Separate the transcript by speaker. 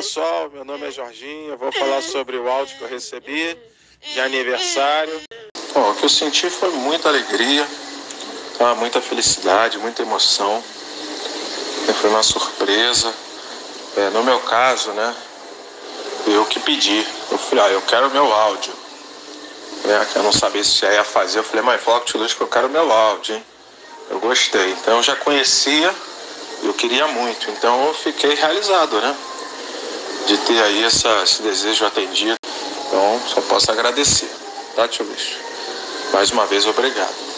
Speaker 1: pessoal, meu nome é Jorginho, vou falar sobre o áudio que eu recebi de aniversário. Bom, o que eu senti foi muita alegria, tá? muita felicidade, muita emoção. Foi uma surpresa. É, no meu caso, né? Eu que pedi. Eu falei, ah, eu quero meu áudio. É, eu não sabia se ia fazer. Eu falei, mãe, fala com o que eu quero meu áudio, hein? Eu gostei. Então eu já conhecia, eu queria muito. Então eu fiquei realizado, né? De ter aí essa, esse desejo atendido. Então só posso agradecer. Tá, tio Luiz? Mais uma vez, obrigado.